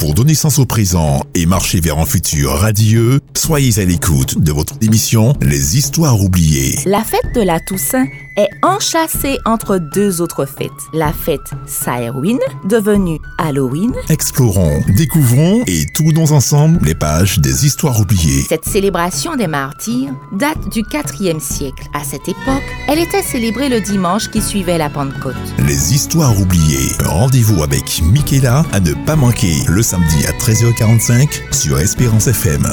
Pour donner sens au présent et marcher vers un futur radieux, soyez à l'écoute de votre émission Les Histoires oubliées. La fête de la Toussaint est enchâssée entre deux autres fêtes. La fête Samhain, devenue Halloween. Explorons, découvrons et tournons ensemble les pages des Histoires oubliées. Cette célébration des martyrs date du 4e siècle. À cette époque, elle était célébrée le dimanche qui suivait la Pentecôte. Les Histoires oubliées. Rendez-vous avec Michaela à ne pas manquer le samedi à 13h45 sur Espérance FM.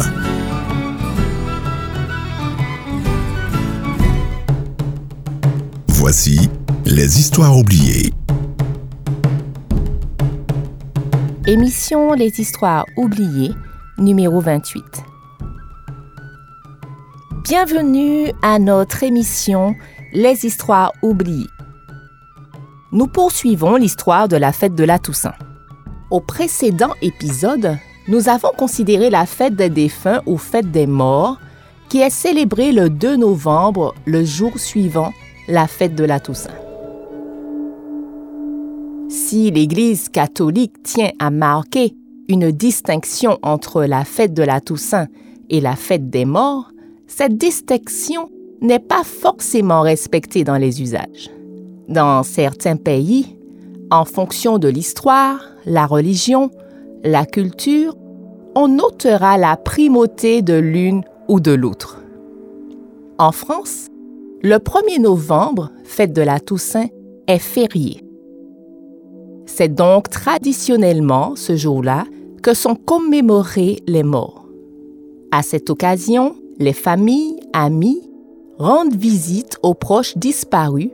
Voici les histoires oubliées. Émission Les histoires oubliées, numéro 28. Bienvenue à notre émission Les histoires oubliées. Nous poursuivons l'histoire de la fête de la Toussaint. Au précédent épisode, nous avons considéré la fête des défunts ou fête des morts, qui est célébrée le 2 novembre, le jour suivant la fête de la Toussaint. Si l'Église catholique tient à marquer une distinction entre la fête de la Toussaint et la fête des morts, cette distinction n'est pas forcément respectée dans les usages. Dans certains pays, en fonction de l'histoire, la religion, la culture, on notera la primauté de l'une ou de l'autre. En France, le 1er novembre, fête de la Toussaint, est férié. C'est donc traditionnellement ce jour-là que sont commémorés les morts. À cette occasion, les familles, amis rendent visite aux proches disparus,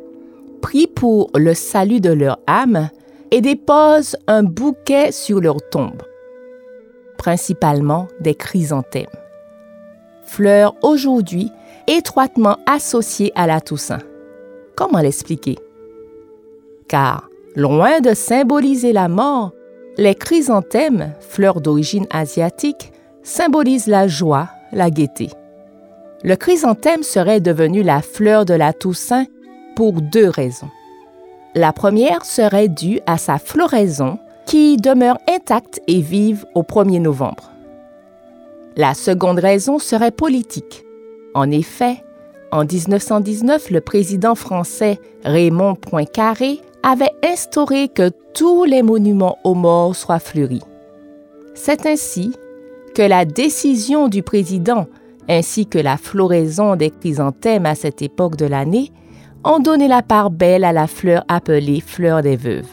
prient pour le salut de leur âme et déposent un bouquet sur leur tombe, principalement des chrysanthèmes. Fleurs aujourd'hui étroitement associées à la Toussaint. Comment l'expliquer? Car, loin de symboliser la mort, les chrysanthèmes, fleurs d'origine asiatique, symbolisent la joie, la gaieté. Le chrysanthème serait devenu la fleur de la Toussaint pour deux raisons. La première serait due à sa floraison qui demeure intacte et vive au 1er novembre. La seconde raison serait politique. En effet, en 1919, le président français Raymond Poincaré avait instauré que tous les monuments aux morts soient fleuris. C'est ainsi que la décision du président ainsi que la floraison des chrysanthèmes à cette époque de l'année ont donné la part belle à la fleur appelée fleur des veuves.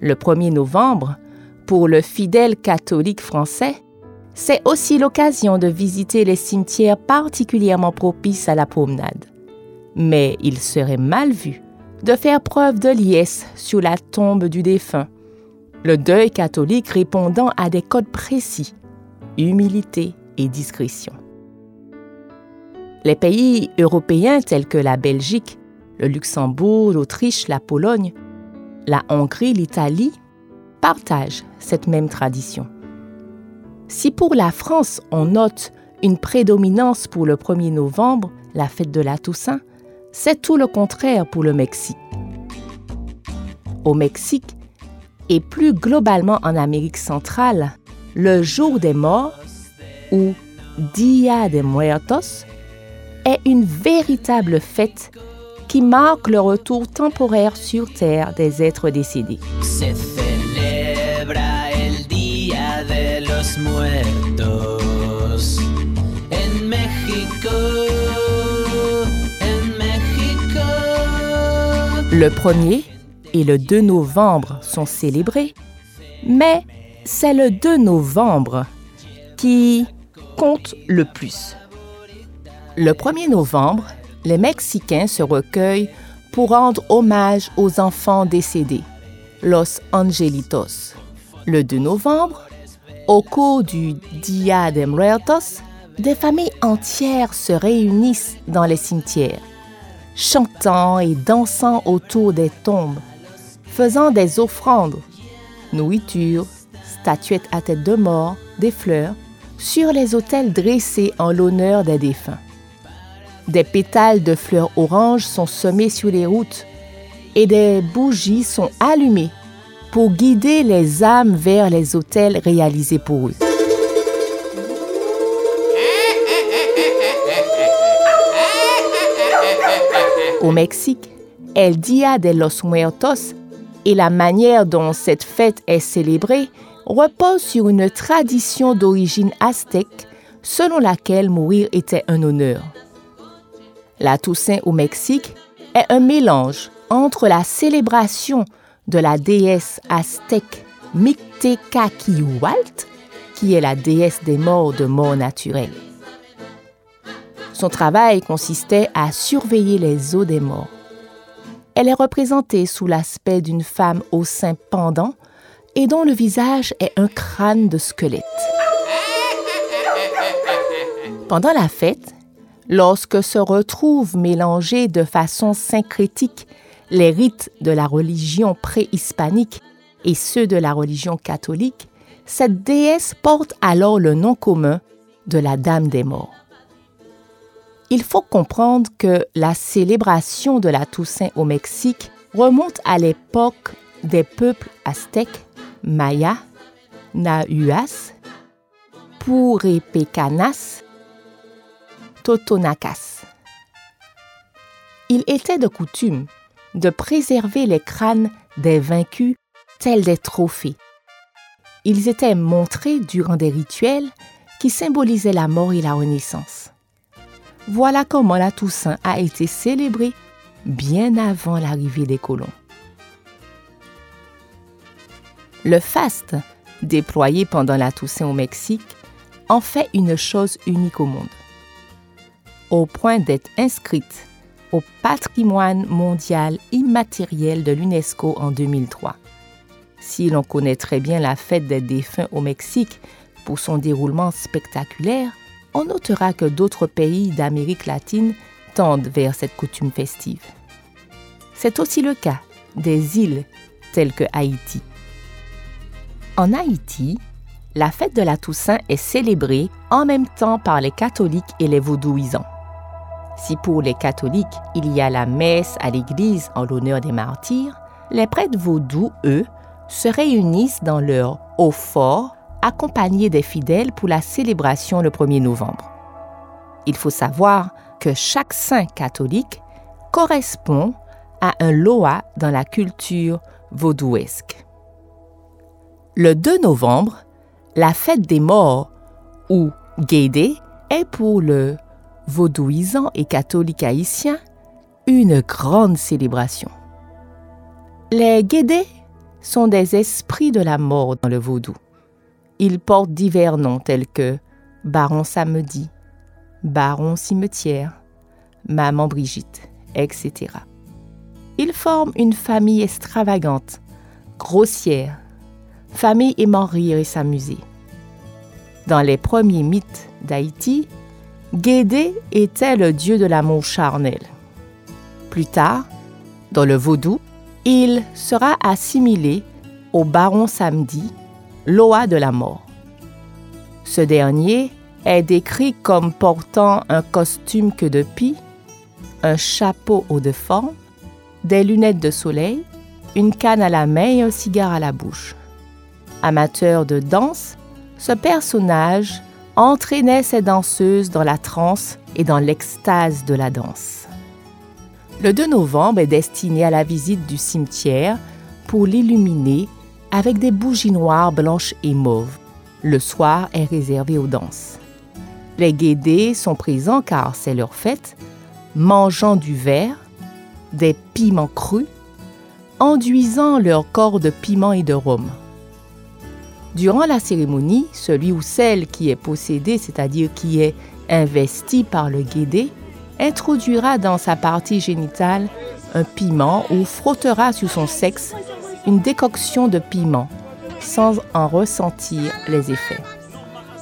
Le 1er novembre, pour le fidèle catholique français, c'est aussi l'occasion de visiter les cimetières particulièrement propices à la promenade. Mais il serait mal vu de faire preuve de liesse sur la tombe du défunt, le deuil catholique répondant à des codes précis, humilité et discrétion. Les pays européens tels que la Belgique, le Luxembourg, l'Autriche, la Pologne, la Hongrie, l'Italie partagent cette même tradition. Si pour la France, on note une prédominance pour le 1er novembre, la fête de la Toussaint, c'est tout le contraire pour le Mexique. Au Mexique, et plus globalement en Amérique centrale, le jour des morts, ou Dia de Muertos, est une véritable fête qui marque le retour temporaire sur Terre des êtres décédés. Le 1er et le 2 novembre sont célébrés, mais c'est le 2 novembre qui compte le plus. Le 1er novembre, les Mexicains se recueillent pour rendre hommage aux enfants décédés, Los Angelitos. Le 2 novembre, au cours du Dia de Muertos, des familles entières se réunissent dans les cimetières, chantant et dansant autour des tombes, faisant des offrandes, nourriture, statuettes à tête de mort, des fleurs, sur les autels dressés en l'honneur des défunts. Des pétales de fleurs oranges sont semés sur les routes et des bougies sont allumées pour guider les âmes vers les hôtels réalisés pour eux. Au Mexique, El Dia de los Muertos et la manière dont cette fête est célébrée repose sur une tradition d'origine aztèque selon laquelle mourir était un honneur. La Toussaint au Mexique est un mélange entre la célébration de la déesse aztèque Mictecaquihualt, qui est la déesse des morts de mort naturelle. Son travail consistait à surveiller les eaux des morts. Elle est représentée sous l'aspect d'une femme au sein pendant et dont le visage est un crâne de squelette. Pendant la fête, lorsque se retrouvent mélangés de façon syncrétique les rites de la religion préhispanique et ceux de la religion catholique, cette déesse porte alors le nom commun de la Dame des Morts. Il faut comprendre que la célébration de la Toussaint au Mexique remonte à l'époque des peuples aztèques, mayas, nahuas, purepecanas, totonacas. Il était de coutume de préserver les crânes des vaincus tels des trophées. Ils étaient montrés durant des rituels qui symbolisaient la mort et la renaissance. Voilà comment la Toussaint a été célébrée bien avant l'arrivée des colons. Le faste, déployé pendant la Toussaint au Mexique, en fait une chose unique au monde. Au point d'être inscrite au patrimoine mondial immatériel de l'UNESCO en 2003. Si l'on connaît très bien la fête des défunts au Mexique pour son déroulement spectaculaire, on notera que d'autres pays d'Amérique latine tendent vers cette coutume festive. C'est aussi le cas des îles telles que Haïti. En Haïti, la fête de la Toussaint est célébrée en même temps par les catholiques et les vaudouisants. Si pour les catholiques, il y a la messe à l'église en l'honneur des martyrs, les prêtres vaudous, eux, se réunissent dans leur haut fort accompagnés des fidèles pour la célébration le 1er novembre. Il faut savoir que chaque saint catholique correspond à un loa dans la culture vaudouesque. Le 2 novembre, la fête des morts, ou Guédé, est pour le vaudouisant et catholique haïtien une grande célébration. Les Guédés sont des esprits de la mort dans le vaudou. Ils portent divers noms tels que Baron Samedi, Baron Cimetière, Maman Brigitte, etc. Ils forment une famille extravagante, grossière, famille aimant rire et s'amuser. Dans les premiers mythes d'Haïti, Guédé était le dieu de l'amour charnel. Plus tard, dans le vaudou, il sera assimilé au baron samedi, Loa de la mort. Ce dernier est décrit comme portant un costume que de pie, un chapeau haut de forme, des lunettes de soleil, une canne à la main et un cigare à la bouche. Amateur de danse, ce personnage entraînait ses danseuses dans la transe et dans l'extase de la danse. Le 2 novembre est destiné à la visite du cimetière pour l'illuminer avec des bougies noires, blanches et mauves. Le soir est réservé aux danses. Les guédés sont présents car c'est leur fête, mangeant du verre, des piments crus, enduisant leur corps de piment et de rhum. Durant la cérémonie, celui ou celle qui est possédé, c'est-à-dire qui est investi par le guédé, introduira dans sa partie génitale un piment ou frottera sur son sexe une décoction de piment sans en ressentir les effets.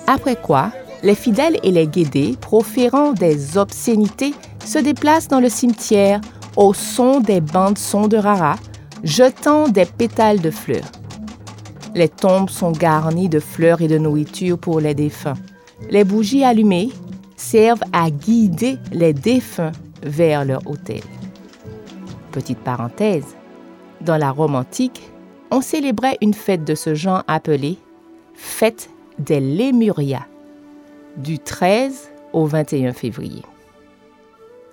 Après quoi, les fidèles et les guédés, proférant des obscénités, se déplacent dans le cimetière au son des bandes sons de rara, jetant des pétales de fleurs. Les tombes sont garnies de fleurs et de nourriture pour les défunts. Les bougies allumées servent à guider les défunts vers leur hôtel. Petite parenthèse, dans la Rome antique, on célébrait une fête de ce genre appelée Fête des Lémurias, du 13 au 21 février.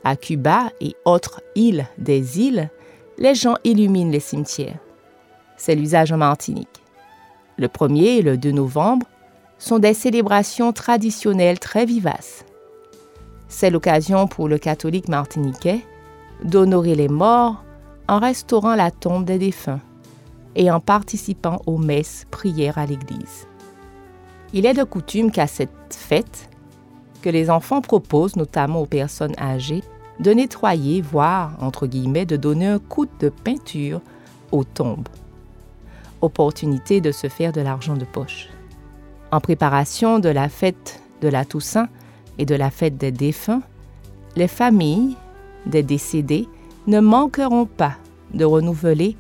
À Cuba et autres îles des îles, les gens illuminent les cimetières. C'est l'usage en Martinique. Le 1er et le 2 novembre sont des célébrations traditionnelles très vivaces. C'est l'occasion pour le catholique martiniquais d'honorer les morts en restaurant la tombe des défunts et en participant aux messes prières à l'église. Il est de coutume qu'à cette fête, que les enfants proposent notamment aux personnes âgées de nettoyer, voire, entre guillemets, de donner un coup de peinture aux tombes. Opportunité de se faire de l'argent de poche. En préparation de la fête de la Toussaint et de la fête des défunts, les familles des décédés ne manqueront pas de renouveler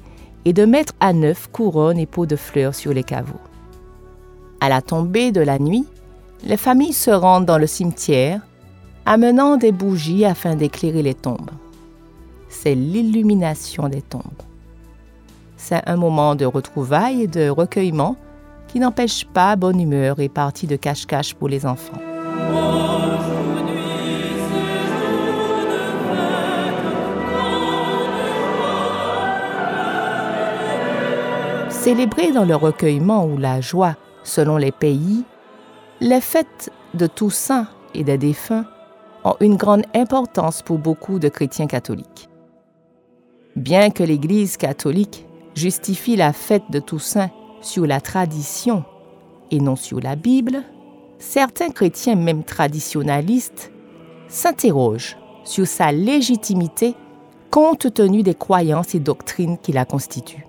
et de mettre à neuf couronnes et pots de fleurs sur les caveaux. À la tombée de la nuit, les familles se rendent dans le cimetière, amenant des bougies afin d'éclairer les tombes. C'est l'illumination des tombes. C'est un moment de retrouvailles et de recueillement qui n'empêche pas bonne humeur et partie de cache-cache pour les enfants. Célébrées dans le recueillement ou la joie selon les pays, les fêtes de Toussaint et des défunts ont une grande importance pour beaucoup de chrétiens catholiques. Bien que l'Église catholique justifie la fête de Toussaint sur la tradition et non sur la Bible, certains chrétiens, même traditionalistes, s'interrogent sur sa légitimité compte tenu des croyances et doctrines qui la constituent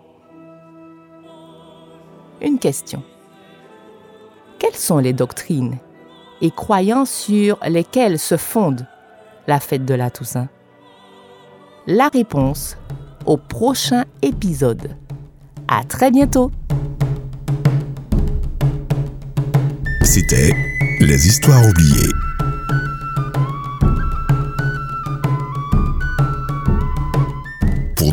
une question. Quelles sont les doctrines et croyances sur lesquelles se fonde la fête de la Toussaint? La réponse au prochain épisode. À très bientôt. C'était Les histoires oubliées.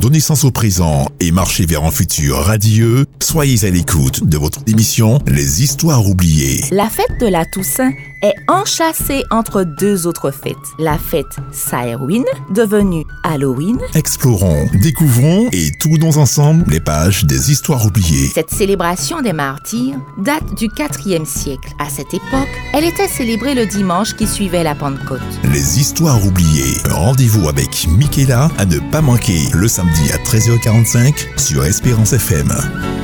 Donner sens au présent et marcher vers un futur radieux, soyez à l'écoute de votre émission Les Histoires oubliées. La fête de la Toussaint est enchâssée entre deux autres fêtes. La fête Samhain, devenue Halloween. Explorons, découvrons et tournons ensemble les pages des Histoires oubliées. Cette célébration des martyrs date du 4e siècle. À cette époque, elle était célébrée le dimanche qui suivait la Pentecôte. Les Histoires oubliées. Rendez-vous avec Michaela à ne pas manquer le samedi à 13h45 sur Espérance FM.